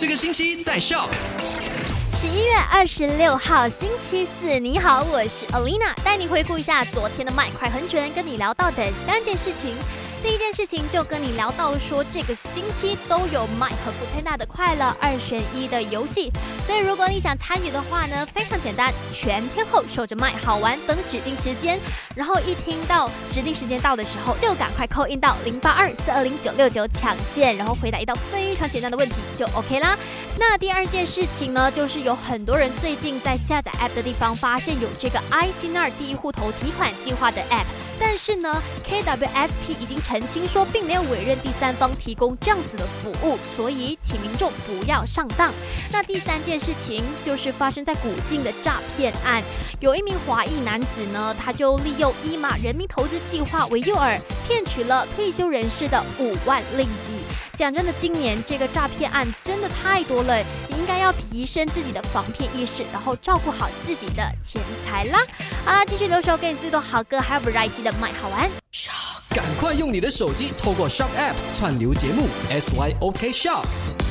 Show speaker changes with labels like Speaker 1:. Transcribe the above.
Speaker 1: 这个星期在笑。
Speaker 2: 十一月二十六号星期四，你好，我是 Alina，带你回顾一下昨天的麦快很准，跟你聊到的三件事情。第一件事情就跟你聊到说，这个星期都有麦和不太大的快乐二选一的游戏，所以如果你想参与的话呢，非常简单，全天候守着麦，好玩，等指定时间，然后一听到指定时间到的时候，就赶快扣印到零八二四二零九六九抢线，然后回答一道非常简单的问题就 OK 啦。那第二件事情呢，就是有很多人最近在下载 App 的地方发现有这个 ICNR 第一户头提款计划的 App。但是呢，KWSP 已经澄清说，并没有委任第三方提供这样子的服务，所以请民众不要上当。那第三件事情就是发生在古晋的诈骗案，有一名华裔男子呢，他就利用伊马人民投资计划为诱饵，骗取了退休人士的五万令吉。讲真的，今年这个诈骗案真的太多了，应该要提升自己的防骗意识，然后照顾好自己的钱财啦。好啦，继续留守给你最多好歌，还有 variety 的麦好玩。
Speaker 1: 赶快用你的手机透过 Shop App 串流节目 SYOK Shop。